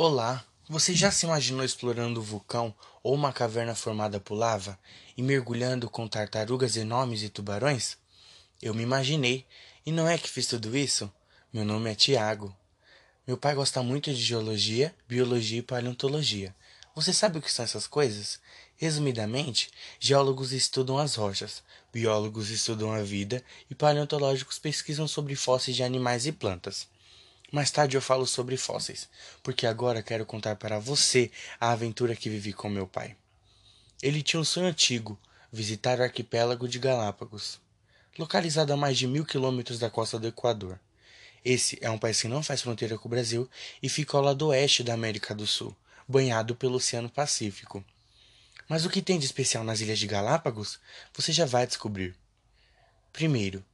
Olá, você já se imaginou explorando um vulcão ou uma caverna formada por lava e mergulhando com tartarugas enormes e tubarões? Eu me imaginei, e não é que fiz tudo isso? Meu nome é Tiago. Meu pai gosta muito de geologia, biologia e paleontologia. Você sabe o que são essas coisas? Resumidamente, geólogos estudam as rochas, biólogos estudam a vida e paleontológicos pesquisam sobre fósseis de animais e plantas. Mais tarde eu falo sobre fósseis, porque agora quero contar para você a aventura que vivi com meu pai. Ele tinha um sonho antigo, visitar o arquipélago de Galápagos, localizado a mais de mil quilômetros da costa do Equador. Esse é um país que não faz fronteira com o Brasil e fica ao lado oeste da América do Sul, banhado pelo Oceano Pacífico. Mas o que tem de especial nas Ilhas de Galápagos, você já vai descobrir. Primeiro,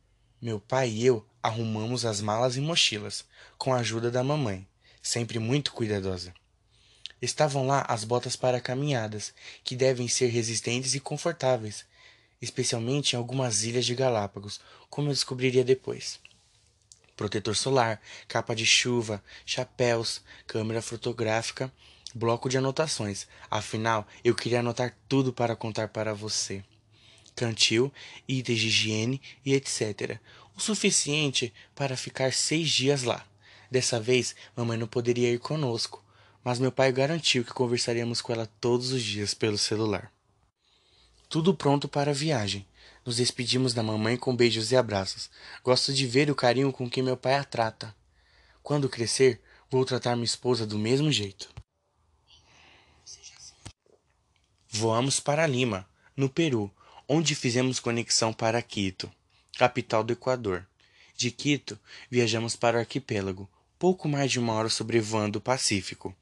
meu pai e eu arrumamos as malas e mochilas, com a ajuda da mamãe, sempre muito cuidadosa. Estavam lá as botas para caminhadas, que devem ser resistentes e confortáveis, especialmente em algumas ilhas de Galápagos, como eu descobriria depois protetor solar, capa de chuva, chapéus, câmera fotográfica, bloco de anotações. Afinal, eu queria anotar tudo para contar para você. Cantil, itens de higiene e etc. O suficiente para ficar seis dias lá. Dessa vez, mamãe não poderia ir conosco, mas meu pai garantiu que conversaríamos com ela todos os dias pelo celular. Tudo pronto para a viagem. Nos despedimos da mamãe com beijos e abraços. Gosto de ver o carinho com que meu pai a trata. Quando crescer, vou tratar minha esposa do mesmo jeito. Voamos para Lima, no Peru, onde fizemos conexão para Quito, capital do Equador. De Quito, viajamos para o arquipélago, pouco mais de uma hora sobrevoando o Pacífico.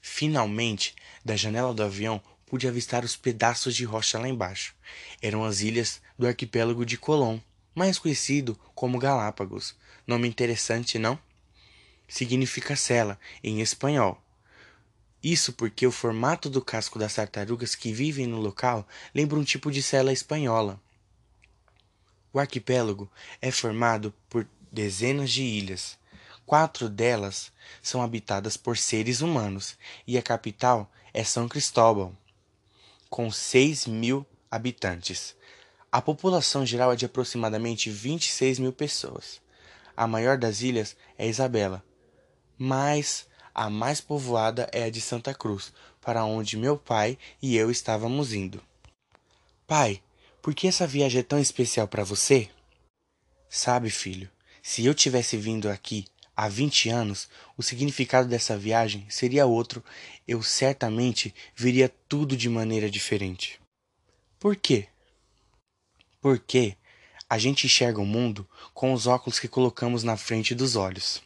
Finalmente, da janela do avião, pude avistar os pedaços de rocha lá embaixo. Eram as ilhas do arquipélago de Colón, mais conhecido como Galápagos. Nome interessante, não? Significa cela em espanhol. Isso porque o formato do casco das tartarugas que vivem no local lembra um tipo de cela espanhola. O arquipélago é formado por dezenas de ilhas. Quatro delas são habitadas por seres humanos e a capital é São Cristóbal com 6 mil habitantes. A população geral é de aproximadamente 26 mil pessoas. A maior das ilhas é Isabela, mas a mais povoada é a de Santa Cruz, para onde meu pai e eu estávamos indo. Pai, por que essa viagem é tão especial para você? Sabe, filho, se eu tivesse vindo aqui há 20 anos, o significado dessa viagem seria outro, eu certamente veria tudo de maneira diferente. Por quê? Porque a gente enxerga o mundo com os óculos que colocamos na frente dos olhos.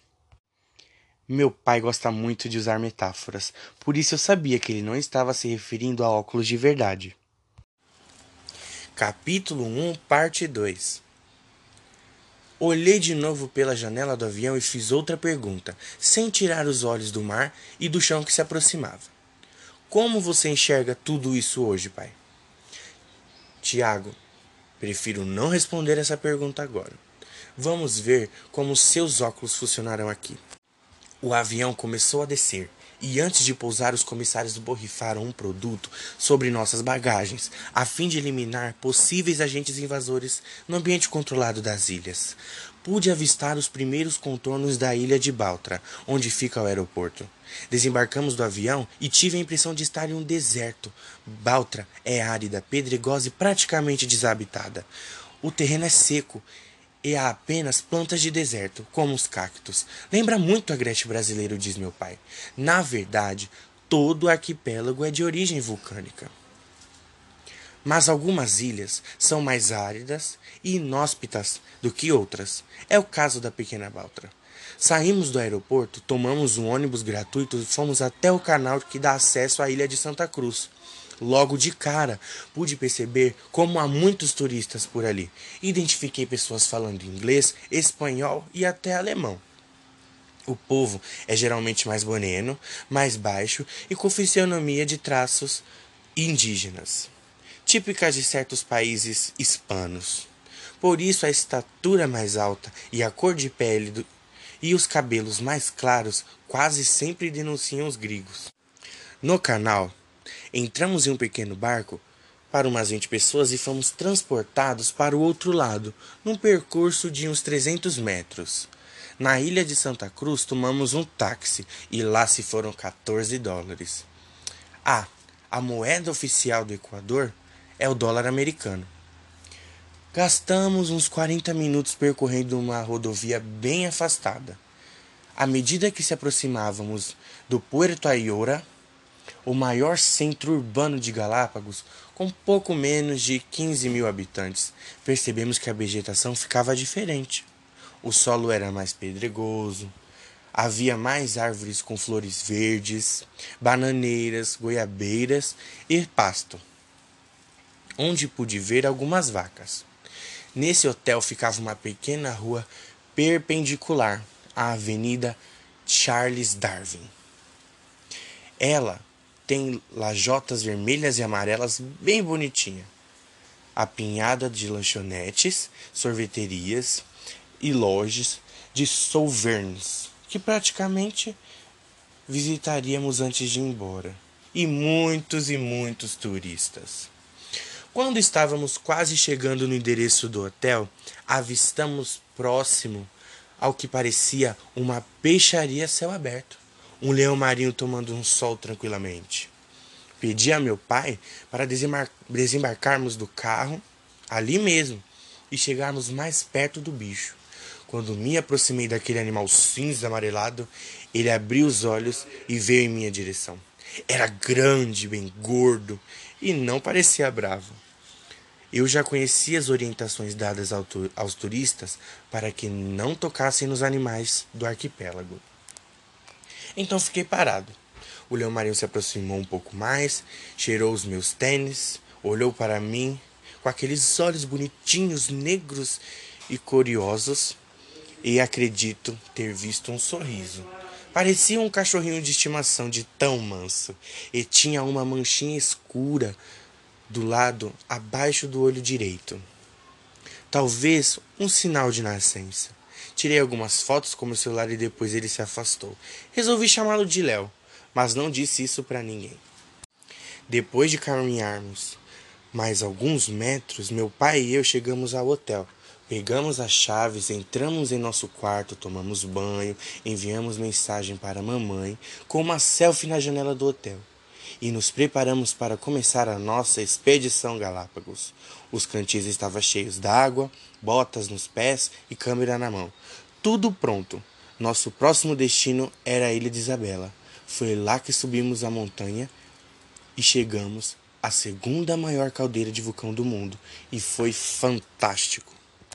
Meu pai gosta muito de usar metáforas, por isso eu sabia que ele não estava se referindo a óculos de verdade. Capítulo 1, parte 2 Olhei de novo pela janela do avião e fiz outra pergunta, sem tirar os olhos do mar e do chão que se aproximava. Como você enxerga tudo isso hoje, pai? Tiago, prefiro não responder essa pergunta agora. Vamos ver como seus óculos funcionaram aqui. O avião começou a descer e antes de pousar, os comissários borrifaram um produto sobre nossas bagagens, a fim de eliminar possíveis agentes invasores no ambiente controlado das ilhas. Pude avistar os primeiros contornos da ilha de Baltra, onde fica o aeroporto. Desembarcamos do avião e tive a impressão de estar em um deserto. Baltra é árida, pedregosa e praticamente desabitada. O terreno é seco e há apenas plantas de deserto, como os cactos. Lembra muito a Grécia brasileira, diz meu pai. Na verdade, todo o arquipélago é de origem vulcânica. Mas algumas ilhas são mais áridas e inóspitas do que outras. É o caso da Pequena Baltra. Saímos do aeroporto, tomamos um ônibus gratuito e fomos até o canal que dá acesso à ilha de Santa Cruz. Logo de cara, pude perceber como há muitos turistas por ali. Identifiquei pessoas falando inglês, espanhol e até alemão. O povo é geralmente mais moreno, mais baixo e com fisionomia de traços indígenas, típicas de certos países hispanos. Por isso a estatura mais alta e a cor de pele do, e os cabelos mais claros quase sempre denunciam os gregos. No canal, entramos em um pequeno barco para umas 20 pessoas e fomos transportados para o outro lado, num percurso de uns 300 metros. Na ilha de Santa Cruz, tomamos um táxi e lá se foram 14 dólares. Ah, a moeda oficial do Equador é o dólar americano. Gastamos uns 40 minutos percorrendo uma rodovia bem afastada. À medida que se aproximávamos do Puerto Ayora, o maior centro urbano de Galápagos, com pouco menos de 15 mil habitantes, percebemos que a vegetação ficava diferente. O solo era mais pedregoso, havia mais árvores com flores verdes, bananeiras, goiabeiras e pasto, onde pude ver algumas vacas. Nesse hotel ficava uma pequena rua perpendicular à Avenida Charles Darwin. Ela tem lajotas vermelhas e amarelas bem bonitinha. Apinhada de lanchonetes, sorveterias e lojas de souverns, que praticamente visitaríamos antes de ir embora. E muitos e muitos turistas. Quando estávamos quase chegando no endereço do hotel, avistamos próximo ao que parecia uma peixaria a céu aberto. Um leão marinho tomando um sol tranquilamente. Pedi a meu pai para desembarcarmos do carro ali mesmo e chegarmos mais perto do bicho. Quando me aproximei daquele animal cinza amarelado, ele abriu os olhos e veio em minha direção. Era grande, bem gordo e não parecia bravo. Eu já conhecia as orientações dadas aos turistas para que não tocassem nos animais do arquipélago. Então fiquei parado. O leão marinho se aproximou um pouco mais, cheirou os meus tênis, olhou para mim com aqueles olhos bonitinhos, negros e curiosos, e acredito ter visto um sorriso. Parecia um cachorrinho de estimação de tão manso, e tinha uma manchinha escura do lado abaixo do olho direito. Talvez um sinal de nascença. Tirei algumas fotos com meu celular e depois ele se afastou. Resolvi chamá-lo de Léo, mas não disse isso para ninguém. Depois de caminharmos mais alguns metros, meu pai e eu chegamos ao hotel. Pegamos as chaves, entramos em nosso quarto, tomamos banho, enviamos mensagem para mamãe com uma selfie na janela do hotel e nos preparamos para começar a nossa expedição Galápagos. Os cantis estavam cheios d'água, botas nos pés e câmera na mão. Tudo pronto. Nosso próximo destino era a Ilha de Isabela. Foi lá que subimos a montanha e chegamos à segunda maior caldeira de vulcão do mundo. E foi fantástico.